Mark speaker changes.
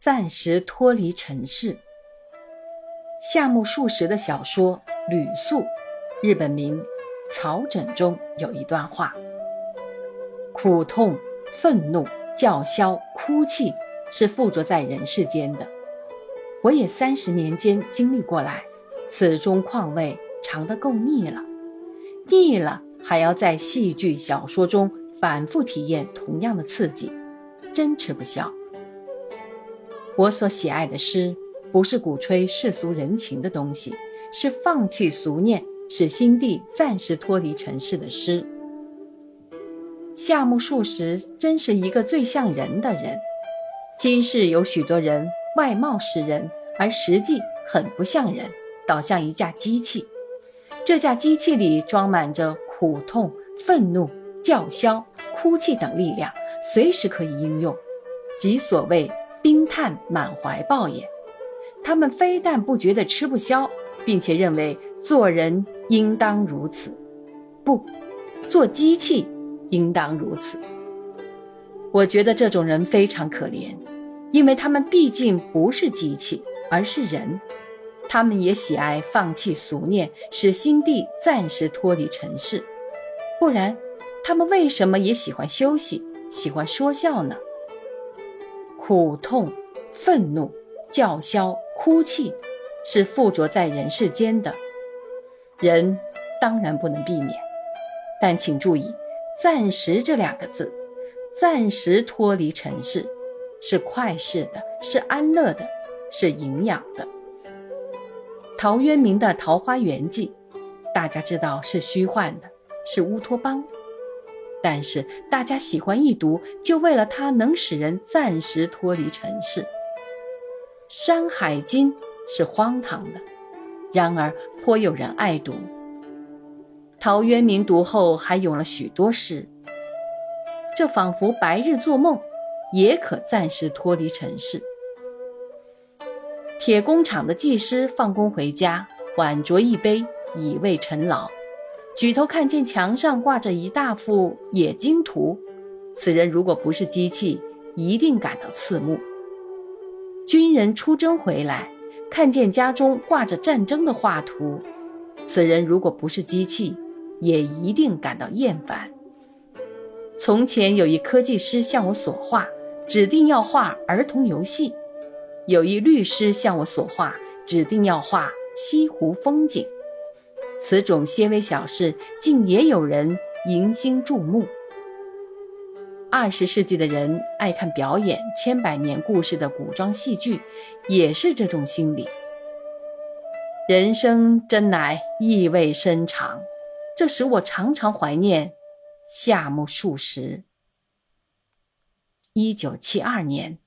Speaker 1: 暂时脱离尘世。夏目漱石的小说《吕宿》，日本名《草枕》中有一段话：苦痛、愤怒、叫嚣、哭泣是附着在人世间的。我也三十年间经历过来，此中况味尝得够腻了，腻了还要在戏剧小说中反复体验同样的刺激，真吃不消。我所喜爱的诗，不是鼓吹世俗人情的东西，是放弃俗念，使心地暂时脱离尘世的诗。夏目漱石真是一个最像人的人。今世有许多人。外貌是人，而实际很不像人，倒像一架机器。这架机器里装满着苦痛、愤怒、叫嚣、哭泣等力量，随时可以应用，即所谓“冰炭满怀抱”也。他们非但不觉得吃不消，并且认为做人应当如此，不，做机器应当如此。我觉得这种人非常可怜。因为他们毕竟不是机器，而是人，他们也喜爱放弃俗念，使心地暂时脱离尘世。不然，他们为什么也喜欢休息，喜欢说笑呢？苦痛、愤怒、叫嚣、哭泣，是附着在人世间的，人当然不能避免。但请注意“暂时”这两个字，暂时脱离尘世。是快事的，是安乐的，是营养的。陶渊明的《桃花源记》，大家知道是虚幻的，是乌托邦，但是大家喜欢一读，就为了它能使人暂时脱离尘世。《山海经》是荒唐的，然而颇有人爱读。陶渊明读后还咏了许多诗，这仿佛白日做梦。也可暂时脱离尘世。铁工厂的技师放工回家，晚酌一杯，以慰陈劳。举头看见墙上挂着一大幅冶金图，此人如果不是机器，一定感到刺目。军人出征回来，看见家中挂着战争的画图，此人如果不是机器，也一定感到厌烦。从前有一科技师向我索画。指定要画儿童游戏，有一律师向我所画，指定要画西湖风景。此种些微小事，竟也有人迎心注目。二十世纪的人爱看表演千百年故事的古装戏剧，也是这种心理。人生真乃意味深长，这使我常常怀念夏目漱石。一九七二年。